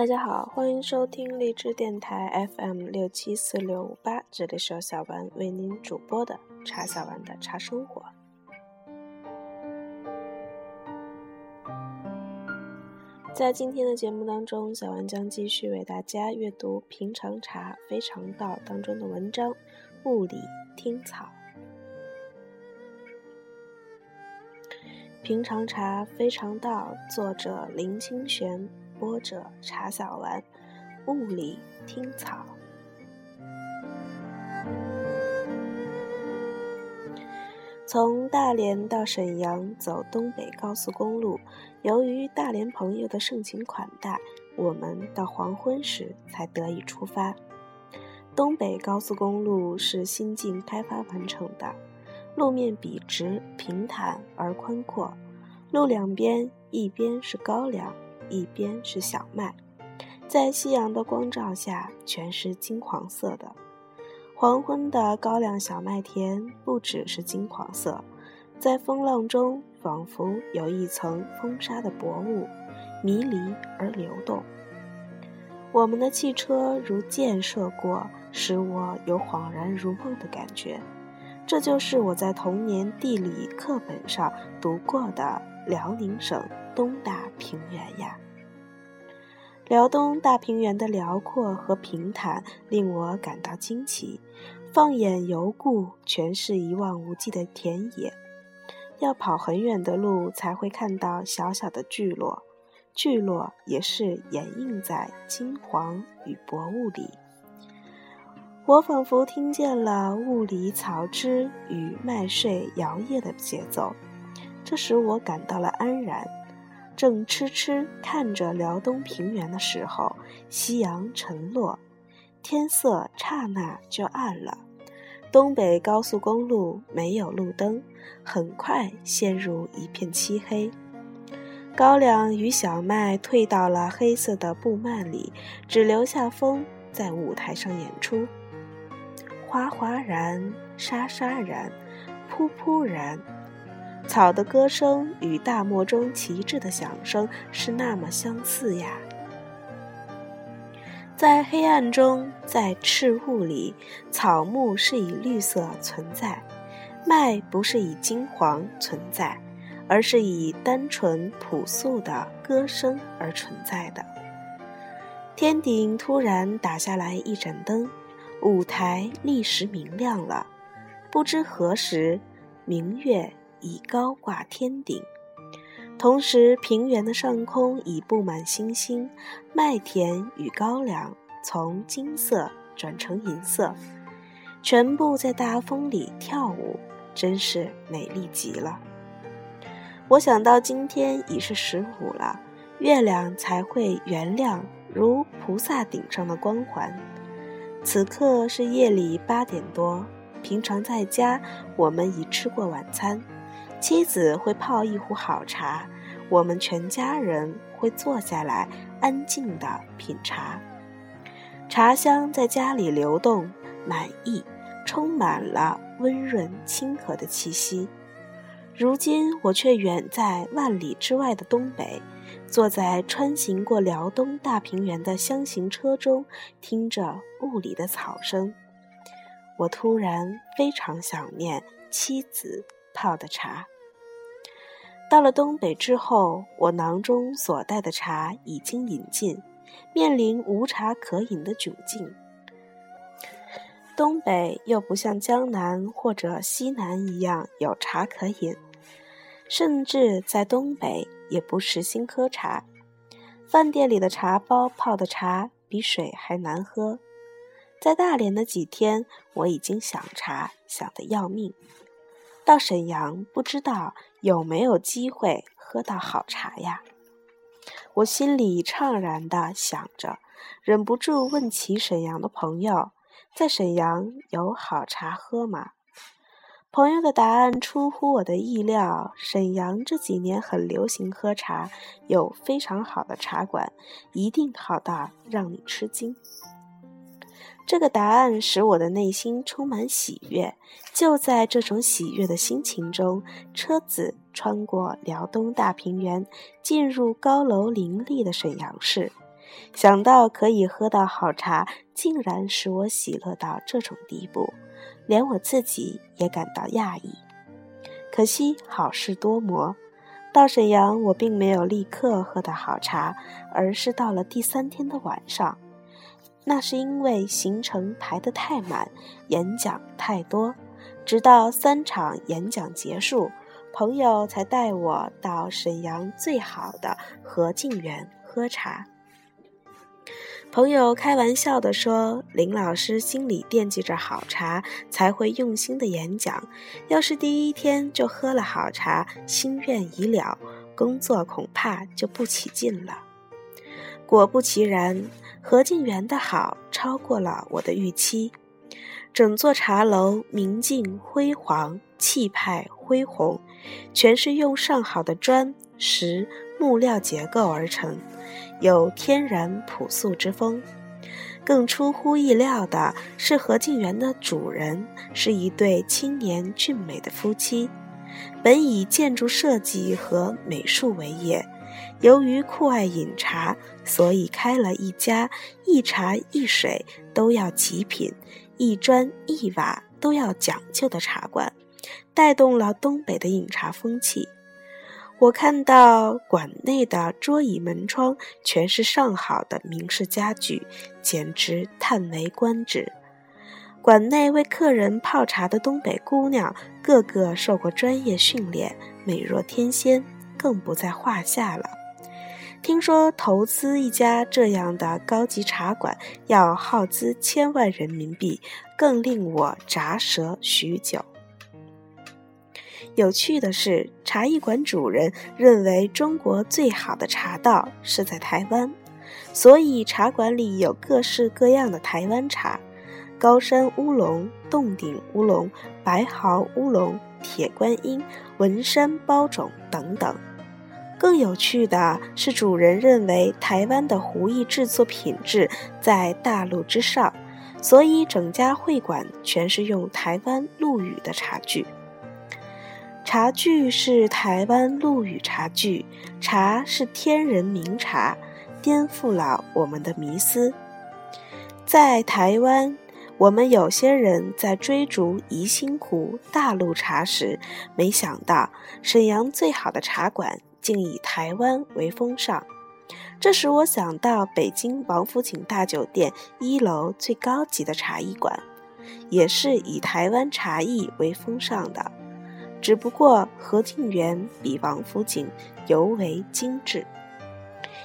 大家好，欢迎收听荔枝电台 FM 六七四六五八，这里是由小丸为您主播的茶小丸的茶生活。在今天的节目当中，小丸将继续为大家阅读《平常茶非常道》当中的文章《雾里听草》。《平常茶非常道》，作者林清玄。播者查小丸，雾里听草。从大连到沈阳走东北高速公路，由于大连朋友的盛情款待，我们到黄昏时才得以出发。东北高速公路是新近开发完成的，路面笔直平坦而宽阔，路两边一边是高粱。一边是小麦，在夕阳的光照下，全是金黄色的。黄昏的高粱小麦田不只是金黄色，在风浪中仿佛有一层风沙的薄雾，迷离而流动。我们的汽车如箭射过，使我有恍然如梦的感觉。这就是我在童年地理课本上读过的辽宁省。东大平原呀，辽东大平原的辽阔和平坦令我感到惊奇。放眼游顾，全是一望无际的田野，要跑很远的路才会看到小小的聚落，聚落也是掩映在金黄与薄雾里。我仿佛听见了雾里草枝与麦穗摇曳的节奏，这使我感到了安然。正痴痴看着辽东平原的时候，夕阳沉落，天色刹那就暗了。东北高速公路没有路灯，很快陷入一片漆黑。高粱与小麦退到了黑色的布幔里，只留下风在舞台上演出。哗哗然，沙沙然，噗噗然。草的歌声与大漠中旗帜的响声是那么相似呀！在黑暗中，在赤雾里，草木是以绿色存在，麦不是以金黄存在，而是以单纯朴素的歌声而存在的。天顶突然打下来一盏灯，舞台立时明亮了。不知何时，明月。已高挂天顶，同时平原的上空已布满星星，麦田与高粱从金色转成银色，全部在大风里跳舞，真是美丽极了。我想到今天已是十五了，月亮才会圆亮如菩萨顶上的光环。此刻是夜里八点多，平常在家我们已吃过晚餐。妻子会泡一壶好茶，我们全家人会坐下来安静地品茶。茶香在家里流动，满意，充满了温润亲和的气息。如今我却远在万里之外的东北，坐在穿行过辽东大平原的箱型车中，听着雾里的草声。我突然非常想念妻子。泡的茶。到了东北之后，我囊中所带的茶已经饮尽，面临无茶可饮的窘境。东北又不像江南或者西南一样有茶可饮，甚至在东北也不时兴喝茶。饭店里的茶包泡的茶比水还难喝。在大连的几天，我已经想茶想得要命。到沈阳，不知道有没有机会喝到好茶呀？我心里怅然的想着，忍不住问起沈阳的朋友：“在沈阳有好茶喝吗？”朋友的答案出乎我的意料：沈阳这几年很流行喝茶，有非常好的茶馆，一定好到让你吃惊。这个答案使我的内心充满喜悦。就在这种喜悦的心情中，车子穿过辽东大平原，进入高楼林立的沈阳市。想到可以喝到好茶，竟然使我喜乐到这种地步，连我自己也感到讶异。可惜好事多磨，到沈阳我并没有立刻喝到好茶，而是到了第三天的晚上。那是因为行程排得太满，演讲太多，直到三场演讲结束，朋友才带我到沈阳最好的和静园喝茶。朋友开玩笑地说：“林老师心里惦记着好茶，才会用心的演讲。要是第一天就喝了好茶，心愿已了，工作恐怕就不起劲了。”果不其然，何静园的好超过了我的预期。整座茶楼明净辉煌，气派恢宏，全是用上好的砖石木料结构而成。有天然朴素之风，更出乎意料的是，何静园的主人是一对青年俊美的夫妻。本以建筑设计和美术为业，由于酷爱饮茶，所以开了一家一茶一水都要极品、一砖一瓦都要讲究的茶馆，带动了东北的饮茶风气。我看到馆内的桌椅门窗全是上好的明式家具，简直叹为观止。馆内为客人泡茶的东北姑娘，个个受过专业训练，美若天仙，更不在话下了。听说投资一家这样的高级茶馆要耗资千万人民币，更令我咂舌许久。有趣的是，茶艺馆主人认为中国最好的茶道是在台湾，所以茶馆里有各式各样的台湾茶：高山乌龙、洞顶乌龙、白毫乌龙、铁观音、文山包种等等。更有趣的是，主人认为台湾的壶艺制作品质在大陆之上，所以整家会馆全是用台湾陆羽的茶具。茶具是台湾陆羽茶具，茶是天人名茶，颠覆了我们的迷思。在台湾，我们有些人在追逐宜兴湖大陆茶时，没想到沈阳最好的茶馆竟以台湾为风尚。这使我想到北京王府井大酒店一楼最高级的茶艺馆，也是以台湾茶艺为风尚的。只不过何静园比王府井尤为精致。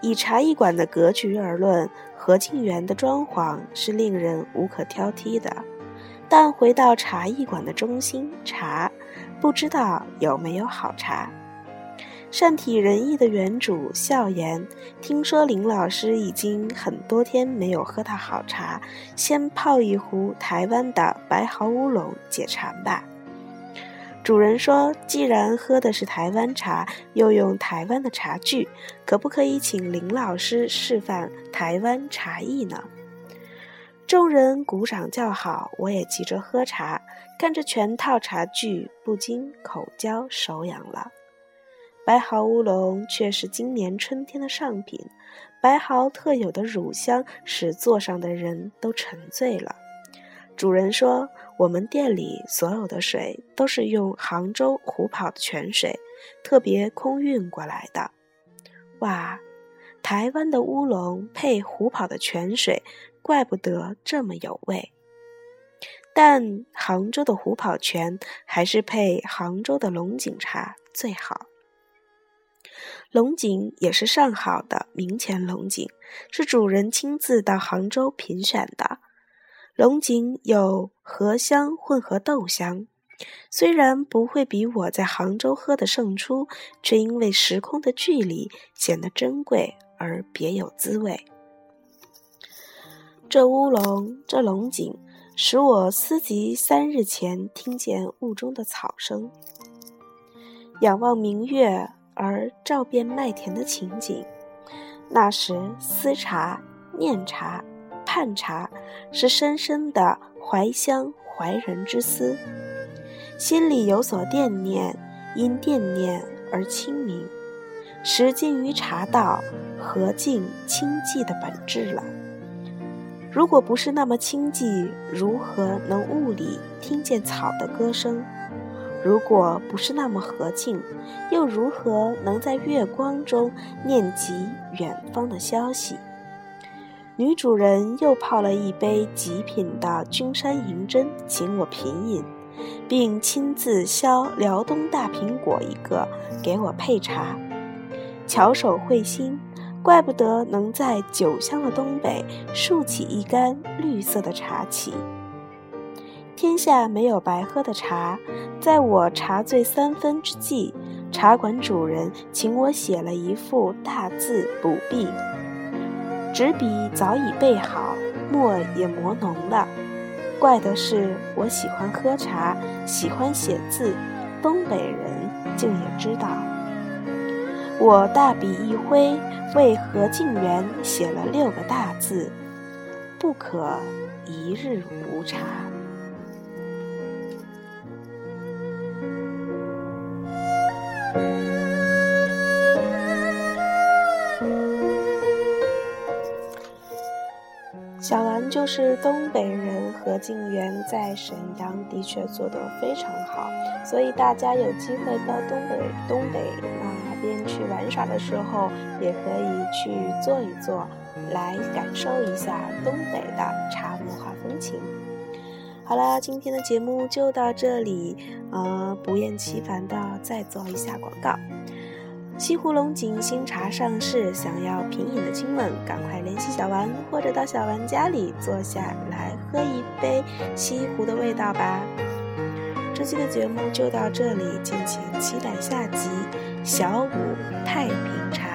以茶艺馆的格局而论，何静园的装潢是令人无可挑剔的。但回到茶艺馆的中心，茶不知道有没有好茶。善体人意的园主笑言：“听说林老师已经很多天没有喝到好茶，先泡一壶台湾的白毫乌龙解馋吧。”主人说：“既然喝的是台湾茶，又用台湾的茶具，可不可以请林老师示范台湾茶艺呢？”众人鼓掌叫好，我也急着喝茶，看着全套茶具，不禁口焦手痒了。白毫乌龙却是今年春天的上品，白毫特有的乳香使座上的人都沉醉了。主人说。我们店里所有的水都是用杭州虎跑的泉水，特别空运过来的。哇，台湾的乌龙配虎跑的泉水，怪不得这么有味。但杭州的虎跑泉还是配杭州的龙井茶最好。龙井也是上好的明前龙井，是主人亲自到杭州评选的。龙井有荷香混合豆香，虽然不会比我在杭州喝的胜出，却因为时空的距离显得珍贵而别有滋味。这乌龙，这龙井，使我思及三日前听见雾中的草声，仰望明月而照遍麦田的情景。那时思茶，念茶。盼茶是深深的怀乡怀人之思，心里有所惦念，因惦念而清明。时尽于茶道，和静清寂的本质了。如果不是那么清寂，如何能雾里听见草的歌声？如果不是那么和静，又如何能在月光中念及远方的消息？女主人又泡了一杯极品的君山银针，请我品饮，并亲自削辽东大苹果一个给我配茶，巧手慧心。怪不得能在酒香的东北竖起一杆绿色的茶旗。天下没有白喝的茶，在我茶醉三分之际，茶馆主人请我写了一副大字补壁。纸笔早已备好，墨也磨浓了。怪的是，我喜欢喝茶，喜欢写字，东北人竟也知道。我大笔一挥，为何静园写了六个大字：“不可一日无茶。”是东北人，何静园在沈阳的确做得非常好，所以大家有机会到东北东北那边去玩耍的时候，也可以去坐一坐，来感受一下东北的茶文化风情。好了，今天的节目就到这里，呃，不厌其烦的再做一下广告。西湖龙井新茶上市，想要品饮的亲们，赶快联系小丸，或者到小丸家里坐下来喝一杯西湖的味道吧。这期的节目就到这里，敬请期待下集《小五太平茶》。